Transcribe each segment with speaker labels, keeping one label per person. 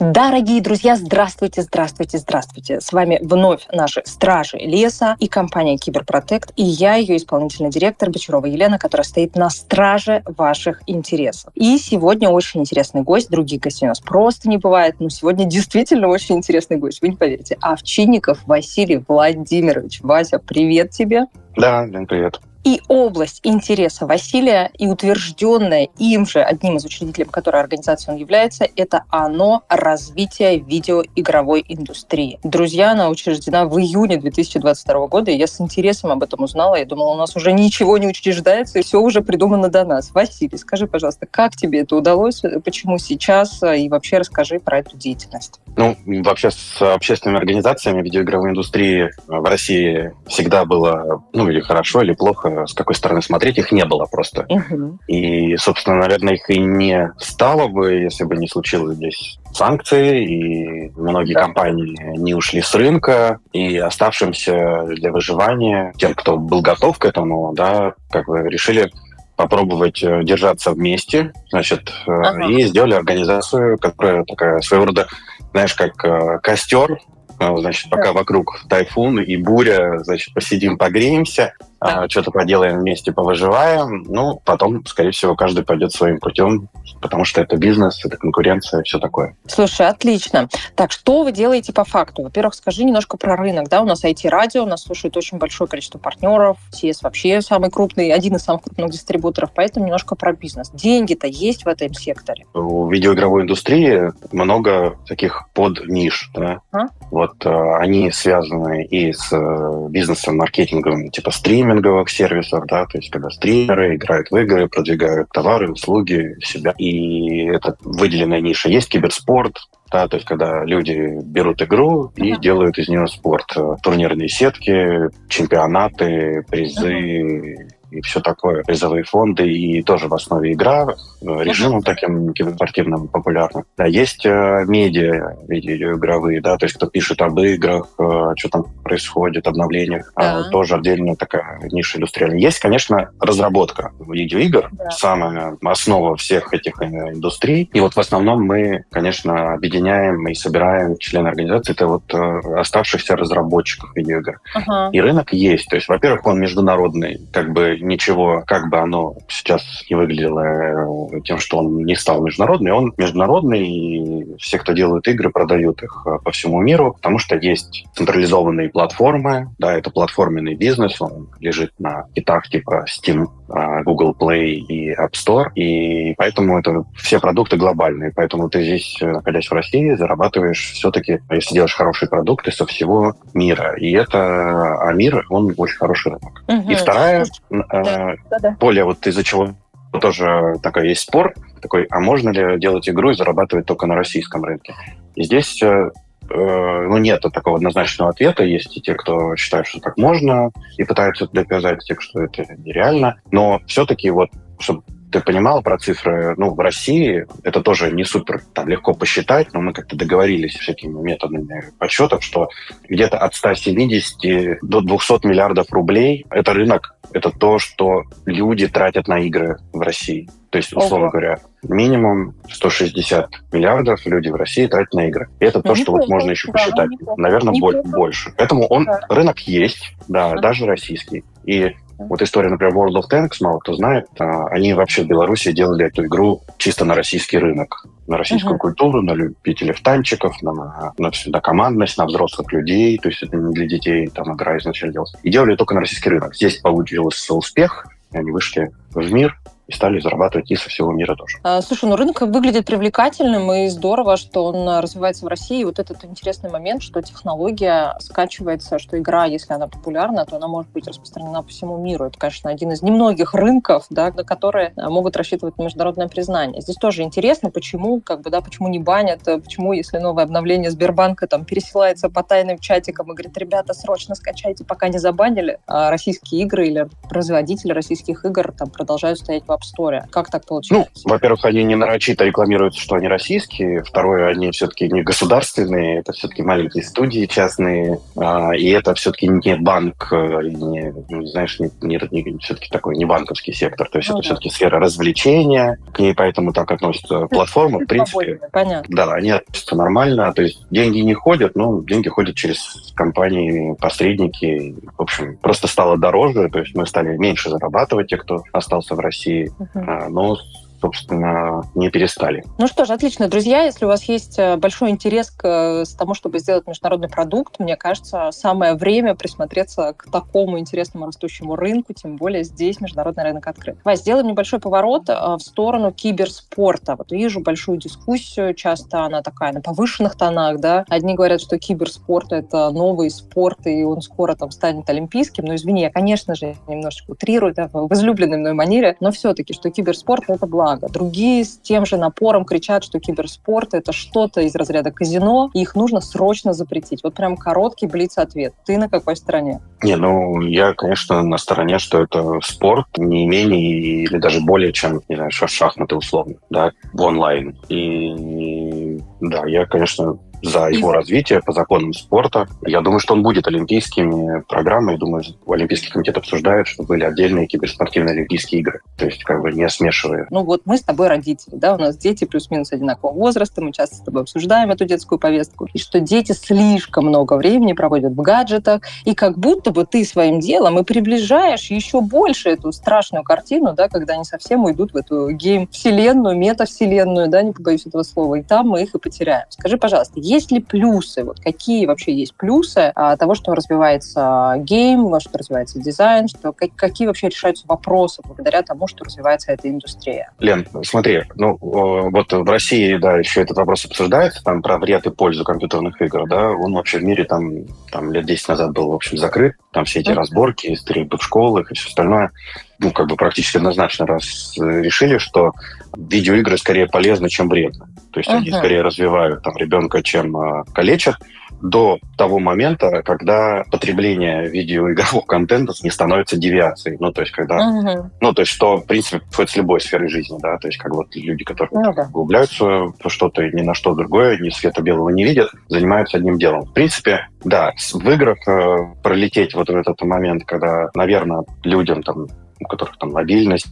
Speaker 1: Дорогие друзья, здравствуйте, здравствуйте, здравствуйте. С вами вновь наши стражи леса и компания Киберпротект, и я, ее исполнительный директор Бочарова Елена, которая стоит на страже ваших интересов. И сегодня очень интересный гость, других гостей у нас просто не бывает, но сегодня действительно очень интересный гость, вы не поверите. Овчинников Василий Владимирович. Вася, привет тебе.
Speaker 2: Да, Лен, привет.
Speaker 1: И область интереса Василия, и утвержденная им же, одним из учредителей, которой организации он является, это оно развитие видеоигровой индустрии. Друзья, она учреждена в июне 2022 года, и я с интересом об этом узнала. Я думала, у нас уже ничего не учреждается, и все уже придумано до нас. Василий, скажи, пожалуйста, как тебе это удалось, почему сейчас, и вообще расскажи про эту деятельность.
Speaker 2: Ну, вообще с общественными организациями видеоигровой индустрии в России всегда было, ну, или хорошо, или плохо с какой стороны смотреть, их не было просто. Угу. И, собственно, наверное, их и не стало бы, если бы не случилось здесь санкции, и многие да. компании не ушли с рынка, и оставшимся для выживания, тем, кто был готов к этому, да, как бы решили попробовать э, держаться вместе, значит, э, ага. и сделали организацию, которая такая своего рода, знаешь, как э, костер, значит, пока да. вокруг тайфун и буря, значит, посидим, погреемся, да. А, что-то поделаем вместе, повыживаем. Ну, потом, скорее всего, каждый пойдет своим путем, потому что это бизнес, это конкуренция, все такое.
Speaker 1: Слушай, отлично. Так, что вы делаете по факту? Во-первых, скажи немножко про рынок. Да, у нас IT-радио, нас слушает очень большое количество партнеров. CS вообще самый крупный, один из самых крупных дистрибуторов, поэтому немножко про бизнес. Деньги-то есть в этом секторе?
Speaker 2: У видеоигровой индустрии много таких под ниш. Да? А? Вот э, они связаны и с э, бизнесом, маркетингом, типа стрим, стриминговых сервисов, да, то есть когда стримеры играют в игры, продвигают товары, услуги, себя. И это выделенная ниша. Есть киберспорт, да, то есть когда люди берут игру и делают из нее спорт. Турнирные сетки, чемпионаты, призы, uh-huh и все такое, призовые фонды, и тоже в основе игра, э, режимом таким киберспортивным популярным. Да, есть э, медиа видеоигровые, да, то есть кто пишет об играх, э, что там происходит, обновлениях, да. а, тоже отдельно такая ниша индустриальная. Есть, конечно, разработка видеоигр, да. самая основа всех этих индустрий, и вот в основном мы, конечно, объединяем и собираем члены организации, это вот оставшихся разработчиков видеоигр. Ага. И рынок есть, то есть, во-первых, он международный, как бы ничего, как бы оно сейчас не выглядело э, тем, что он не стал международный, он международный, и все, кто делают игры, продают их э, по всему миру, потому что есть централизованные платформы, да, это платформенный бизнес, он лежит на китах типа Steam, Google Play и App Store, и поэтому это все продукты глобальные, поэтому ты здесь, э, находясь в России, зарабатываешь все-таки, если делаешь хорошие продукты, со всего мира, и это, а мир, он очень хороший рынок. Угу. И вторая, да, да, более вот из-за чего тоже такой есть спор, такой, а можно ли делать игру и зарабатывать только на российском рынке? И здесь э, э, ну, нет такого однозначного ответа. Есть и те, кто считает, что так можно, и пытаются доказать те, что это нереально. Но все-таки вот, чтобы ты понимал про цифры, ну, в России это тоже не супер там легко посчитать, но мы как-то договорились всякими методами подсчетов, что где-то от 170 до 200 миллиардов рублей это рынок, это то, что люди тратят на игры в России. То есть, условно Ого. говоря, минимум 160 миллиардов люди в России тратят на игры. И это ну, то, что вот можно еще да, посчитать. Наверное, больше. Поэтому он, да. рынок есть, да, да, даже российский. И вот история, например, World of Tanks, мало кто знает, а, они вообще в Беларуси делали эту игру чисто на российский рынок, на российскую uh-huh. культуру, на любителей танчиков, на, на, на, на командность, на взрослых людей, то есть это не для детей, там игра изначально делалась. И делали только на российский рынок. Здесь получился успех, они вышли в мир, и стали зарабатывать и со всего мира тоже.
Speaker 1: А, слушай, ну рынок выглядит привлекательным, и здорово, что он развивается в России. И вот этот интересный момент, что технология скачивается, что игра, если она популярна, то она может быть распространена по всему миру. Это, конечно, один из немногих рынков, да, на которые а, могут рассчитывать на международное признание. Здесь тоже интересно, почему, как бы, да, почему не банят, почему, если новое обновление Сбербанка там пересылается по тайным чатикам и говорит, ребята, срочно скачайте, пока не забанили, а российские игры или производители российских игр там продолжают стоять App Store. Как так получилось?
Speaker 2: Ну, во-первых, они не нарочито рекламируются, что они российские. Второе, они все-таки не государственные. Это все-таки маленькие студии частные. А, и это все-таки не банк, э, не, ну, знаешь, не, не, не, все-таки такой не банковский сектор. То есть ну, это да. все-таки сфера развлечения. К ней поэтому так относятся платформы. В принципе,
Speaker 1: Понятно.
Speaker 2: да, они относятся нормально. То есть деньги не ходят, но деньги ходят через компании, посредники. В общем, просто стало дороже. То есть мы стали меньше зарабатывать, те, кто остался в России. Uh-huh. Но собственно, не перестали.
Speaker 1: Ну что ж, отлично. Друзья, если у вас есть э, большой интерес к э, тому, чтобы сделать международный продукт, мне кажется, самое время присмотреться к такому интересному растущему рынку, тем более здесь международный рынок открыт. Вась, сделаем небольшой поворот э, в сторону киберспорта. Вот вижу большую дискуссию, часто она такая на повышенных тонах, да. Одни говорят, что киберспорт — это новый спорт, и он скоро там станет олимпийским. Но извини, я, конечно же, немножечко утрирую, да, в излюбленной мной манере, но все-таки, что киберспорт — это благо благо. Другие с тем же напором кричат, что киберспорт — это что-то из разряда казино, и их нужно срочно запретить. Вот прям короткий блиц-ответ. Ты на какой стороне?
Speaker 2: Не, ну, я, конечно, на стороне, что это спорт не менее или даже более, чем, не знаю, шахматы условно, да, в онлайн. И да, я, конечно, за его развитие по законам спорта. Я думаю, что он будет олимпийскими программой. Думаю, Олимпийский комитет обсуждает, что были отдельные киберспортивные Олимпийские игры. То есть как бы не смешивая.
Speaker 1: Ну вот мы с тобой родители, да, у нас дети плюс-минус одинакового возраста, мы часто с тобой обсуждаем эту детскую повестку, и что дети слишком много времени проводят в гаджетах, и как будто бы ты своим делом и приближаешь еще больше эту страшную картину, да, когда они совсем уйдут в эту гейм-вселенную, метавселенную, да, не побоюсь этого слова, и там мы их и потеряем. Скажи, пожалуйста, есть ли плюсы? Вот какие вообще есть плюсы а, того, что развивается game, что развивается дизайн, что как, какие вообще решаются вопросы благодаря тому, что развивается эта индустрия?
Speaker 2: Лен, смотри, ну вот в России, да, еще этот вопрос обсуждается, там про вред и пользу компьютерных игр, да, он вообще в мире там, там лет 10 назад был, в общем, закрыт, там все эти разборки, стрельбы в школах и все остальное ну, как бы практически однозначно раз э, решили, что видеоигры скорее полезны, чем вредны. То есть uh-huh. они скорее развивают там ребенка, чем э, калечат до того момента, когда потребление видеоигрового контента не становится девиацией. Ну, то есть, когда... Uh-huh. Ну, то есть, что, в принципе, происходит с любой сферой жизни, да, то есть, как вот люди, которые uh-huh. углубляются в что-то и ни на что другое, ни света белого не видят, занимаются одним делом. В принципе, да, в играх э, пролететь вот в этот момент, когда, наверное, людям там у которых там мобильность,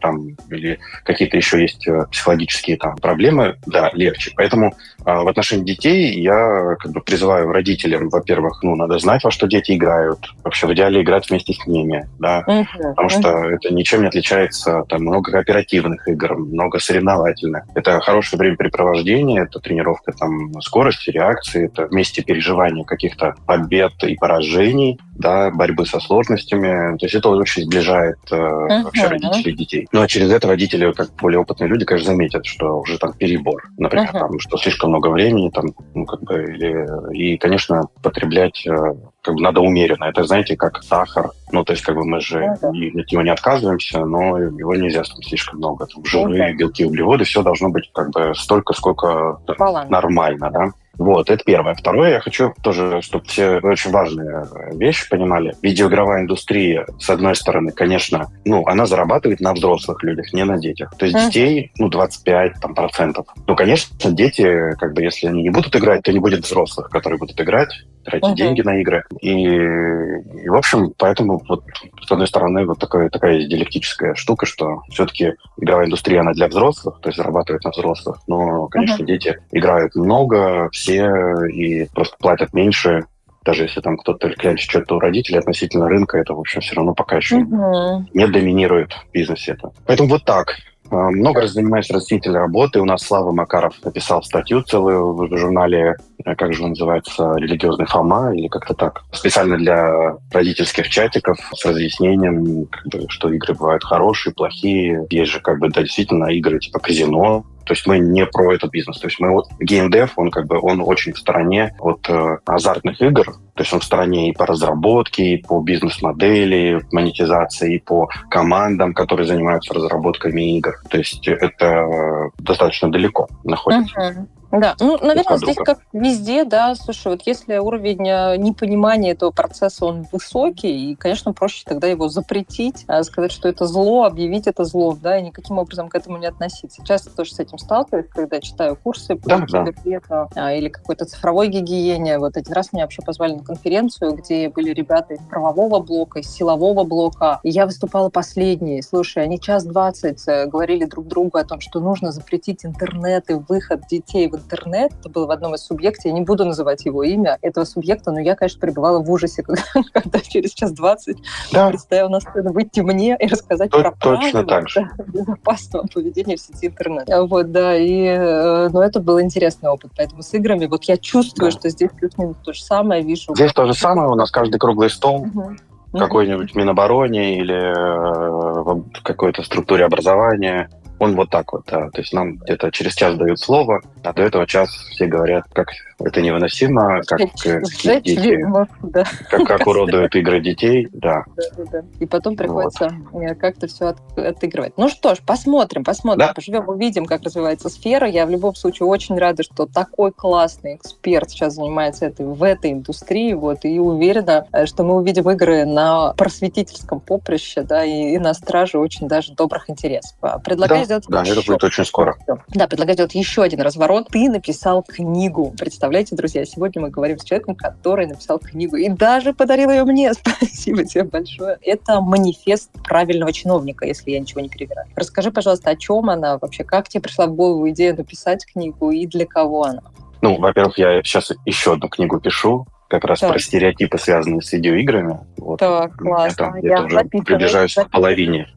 Speaker 2: там, или какие-то еще есть э, психологические там проблемы, да, легче. Поэтому а, в отношении детей я как бы призываю родителям, во-первых, ну, надо знать, во что дети играют, вообще в идеале играть вместе с ними, да, uh-huh. потому что это ничем не отличается, там много кооперативных игр, много соревновательных. Это хорошее времяпрепровождение, это тренировка там скорости, реакции, это вместе переживания каких-то побед и поражений, да, борьбы со сложностями. То есть это очень сближает э, uh-huh. вообще родителей и детей. Ну а через это родители, как более опытные люди, конечно, заметят, что уже там перебор. Например, uh-huh. там, что слишком много времени, там, ну, как бы, или, и, конечно, потреблять э, как бы надо умеренно. Это, знаете, как сахар. Ну, то есть, как бы мы же uh-huh. от него не отказываемся, но его нельзя там слишком много. Там, жиры, uh-huh. белки, углеводы, все должно быть как бы столько, сколько Баланс. нормально, да. Вот, это первое. Второе, я хочу тоже, чтобы все очень важные вещи понимали. Видеоигровая индустрия, с одной стороны, конечно, ну, она зарабатывает на взрослых людях, не на детях. То есть mm. детей, ну, 25 там, процентов. Ну, конечно, дети, как бы, если они не будут играть, то не будет взрослых, которые будут играть, тратить mm-hmm. деньги на игры. И, и, в общем, поэтому вот, с одной стороны, вот такая, такая диалектическая штука, что все-таки игровая индустрия, она для взрослых, то есть зарабатывает на взрослых. Но, конечно, mm-hmm. дети играют много, все все и просто платят меньше, даже если там кто-то клянчит что-то у родителей относительно рынка, это, в общем, все равно пока еще угу. не доминирует в бизнесе это. Поэтому вот так. А, много раз занимаюсь растительной работой. У нас Слава Макаров написал статью целую в журнале, э, как же он называется, «Религиозный Фома» или как-то так. Специально для родительских чатиков с разъяснением, как бы, что игры бывают хорошие, плохие. Есть же как бы да, действительно игры типа казино, то есть мы не про этот бизнес. То есть мы вот геймдев, он как бы он очень в стороне от э, азартных игр. То есть он в стороне и по разработке, и по бизнес-модели, монетизации, и по командам, которые занимаются разработками игр. То есть это достаточно далеко находится. Uh-huh.
Speaker 1: Да, ну, наверное, здесь как везде, да, слушай, вот если уровень э, непонимания этого процесса, он высокий, и, конечно, проще тогда его запретить, а сказать, что это зло, объявить это зло, да, и никаким образом к этому не относиться. Часто тоже с этим сталкиваюсь, когда читаю курсы по да, кибербету да. или какой-то цифровой гигиене. Вот один раз меня вообще позвали на конференцию, где были ребята из правового блока, из силового блока, и я выступала последней. Слушай, они час двадцать э, говорили друг другу о том, что нужно запретить интернет и выход детей в интернет. Это было в одном из субъектов, я не буду называть его имя, этого субъекта, но я, конечно, пребывала в ужасе, когда, когда через час двадцать да. представила на сцену выйти мне и рассказать
Speaker 2: То,
Speaker 1: про
Speaker 2: точно так же.
Speaker 1: безопасного поведения в сети интернет. А вот, да, и, э, но это был интересный опыт, поэтому с играми, вот я чувствую, да. что здесь плюс-минус то же самое, вижу.
Speaker 2: Здесь то же самое, у нас каждый круглый стол, угу какой-нибудь Минобороне или э, в какой-то структуре образования он вот так вот, да. То есть нам где-то через час дают слово, а до этого час все говорят, как это невыносимо, как
Speaker 1: Сжечь дети, да.
Speaker 2: как, как уродуют игры детей, да.
Speaker 1: да, да, да. И потом приходится вот. Э, как-то все от, отыгрывать. Ну что ж, посмотрим, посмотрим, да? поживем, увидим, как развивается сфера. Я в любом случае очень рада, что такой классный эксперт сейчас занимается этой, в этой индустрии, вот, и уверена, э, что мы увидим игры на просветительском поприще, да, и, и на страже очень даже добрых интересов. Предлагаю
Speaker 2: сделать да, еще... это будет очень скоро.
Speaker 1: Да, предлагаю сделать еще один разворот. Ты написал книгу. Представляете, друзья, сегодня мы говорим с человеком, который написал книгу и даже подарил ее мне. Спасибо тебе большое. Это манифест правильного чиновника, если я ничего не перевираю. Расскажи, пожалуйста, о чем она вообще, как тебе пришла в голову идея написать книгу и для кого она?
Speaker 2: Ну, во-первых, я сейчас еще одну книгу пишу, как раз так. про стереотипы, связанные с видеоиграми. Вот.
Speaker 1: Так, классно.
Speaker 2: Я, я уже приближаюсь к половине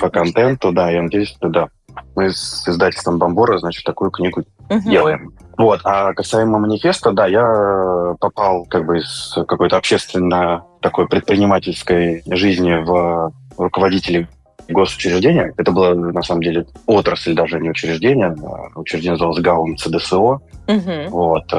Speaker 2: по контенту, да, я надеюсь, да. Мы с издательством Бомбора, значит, такую книгу делаем. Вот, а касаемо манифеста, да, я попал как бы из какой-то общественно такой предпринимательской жизни в руководителей госучреждения. Это было, на самом деле, отрасль даже не учреждение. А учреждение называлось ГАУМ ЦДСО. Угу. Вот.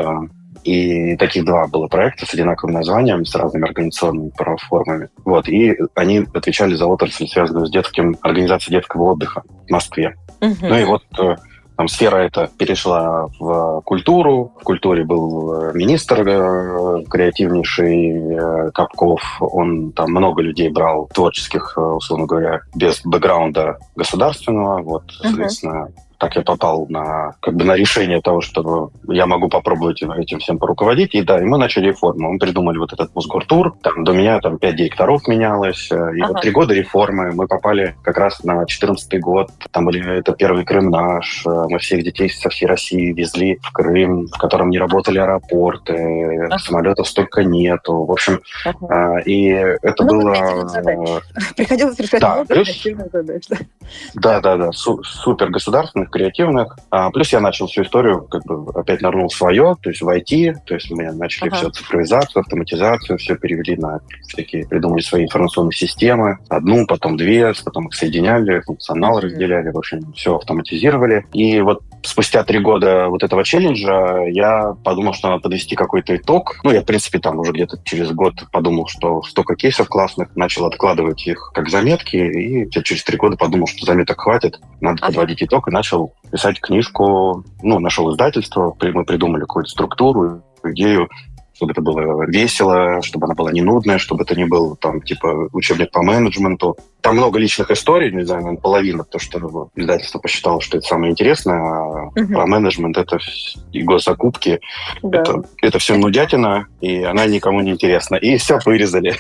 Speaker 2: И таких два было проекта с одинаковым названием, с разными организационными формами. Вот. И они отвечали за отрасль, связанную с детским, организацией детского отдыха в Москве. Угу. Ну и вот э, там сфера эта перешла в культуру. В культуре был э, министр э, креативнейший Капков. Он там много людей брал творческих, условно говоря, без бэкграунда государственного. Вот, соответственно, uh так я попал на, как бы на решение того, что я могу попробовать этим всем поруководить. И да, и мы начали реформу. Мы придумали вот этот Мосгортур. Там до меня там пять директоров менялось. Э, и ага. вот три года реформы. Мы попали как раз на четырнадцатый год. Там были, это первый Крым наш. Э, мы всех детей со всей России везли в Крым, в котором не работали аэропорты, ага. самолетов столько нету. В общем, ага. и это ну, было...
Speaker 1: Приходилось решать
Speaker 2: да, плюс... Да, да, да. Супер государственных креативных. А, плюс я начал всю историю, как бы опять нырнул свое, то есть в IT, то есть мы начали ага. все цифровизацию, автоматизацию, все перевели на всякие, придумали свои информационные системы. Одну, потом две, потом их соединяли, функционал mm-hmm. разделяли, в общем, все автоматизировали. И вот спустя три года вот этого челленджа я подумал, что надо подвести какой-то итог. Ну, я, в принципе, там уже где-то через год подумал, что столько кейсов классных, начал откладывать их как заметки, и через три года подумал, что заметок хватит, надо ага. подводить итог, и начал писать книжку, ну, нашел издательство, мы придумали какую-то структуру, идею, чтобы это было весело, чтобы она была не нудная, чтобы это не был там типа учебник по менеджменту. Там много личных историй, не знаю, наверное, половина, то, что издательство посчитало, что это самое интересное, а угу. про менеджмент это и госзакупки. Да. Это, это все нудятина, и она никому не интересна. И все вырезали.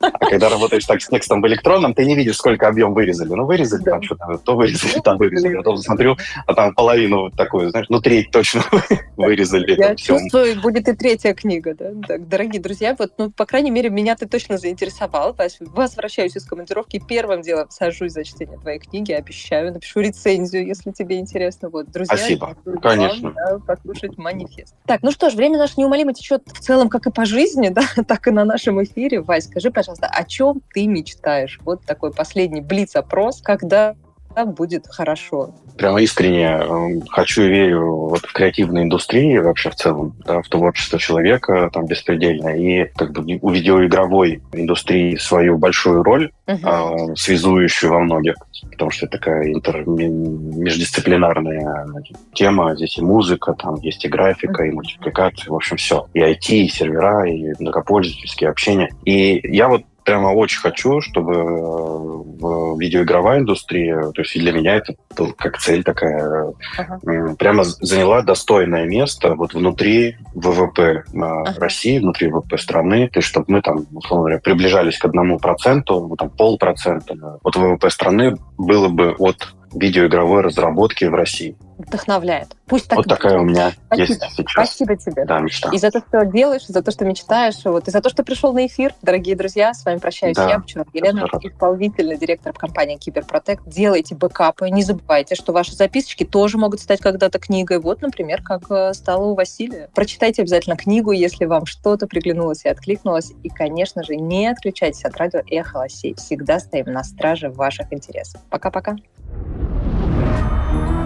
Speaker 2: А когда работаешь так с текстом в электронном, ты не видишь, сколько объем вырезали. Ну, вырезали там что-то, то вырезали, там вырезали. Потом смотрю, а там половину такую, знаешь, ну, треть точно вырезали.
Speaker 1: Я чувствую, будет и третья книга да? Так, дорогие друзья, вот, ну, по крайней мере, меня ты точно заинтересовал. Возвращаюсь из командировки, первым делом сажусь за чтение твоей книги, обещаю, напишу рецензию, если тебе интересно. Вот, друзья,
Speaker 2: Спасибо, конечно.
Speaker 1: Вам, да, послушать манифест. Так, ну что ж, время наше неумолимо течет в целом как и по жизни, да, так и на нашем эфире. Вась, скажи, пожалуйста, о чем ты мечтаешь? Вот такой последний блиц-опрос, когда будет хорошо.
Speaker 2: Прямо искренне эм, хочу и верю вот в креативной индустрии вообще в целом, да, в творчество человека там беспредельно. И как бы у видеоигровой индустрии свою большую роль, uh-huh. э, связующую во многих, потому что это такая интер- междисциплинарная тема. Здесь и музыка, там есть и графика, uh-huh. и мультипликация, в общем, все. И IT, и сервера, и многопользовательские общения. И я вот прямо очень хочу, чтобы в видеоигровая индустрия, то есть для меня это как цель такая, uh-huh. прямо заняла достойное место вот внутри ВВП uh-huh. России, внутри ВВП страны, то есть чтобы мы там, условно говоря, приближались к одному проценту, там полпроцента. Вот ВВП страны было бы от видеоигровой разработки в России
Speaker 1: вдохновляет. Пусть так
Speaker 2: Вот
Speaker 1: будет.
Speaker 2: такая у меня
Speaker 1: Спасибо.
Speaker 2: есть сейчас.
Speaker 1: Спасибо тебе.
Speaker 2: Да, мечта.
Speaker 1: И за то, что делаешь, за то, что мечтаешь, вот, и за то, что пришел на эфир. Дорогие друзья, с вами прощаюсь да. я, Пчелова Елена, исполнительный директор компании Киберпротект. Делайте бэкапы, не забывайте, что ваши записочки тоже могут стать когда-то книгой. Вот, например, как э, стало у Василия. Прочитайте обязательно книгу, если вам что-то приглянулось и откликнулось. И, конечно же, не отключайтесь от радио «Эхо Лосей». Всегда стоим на страже ваших интересов. Пока-пока.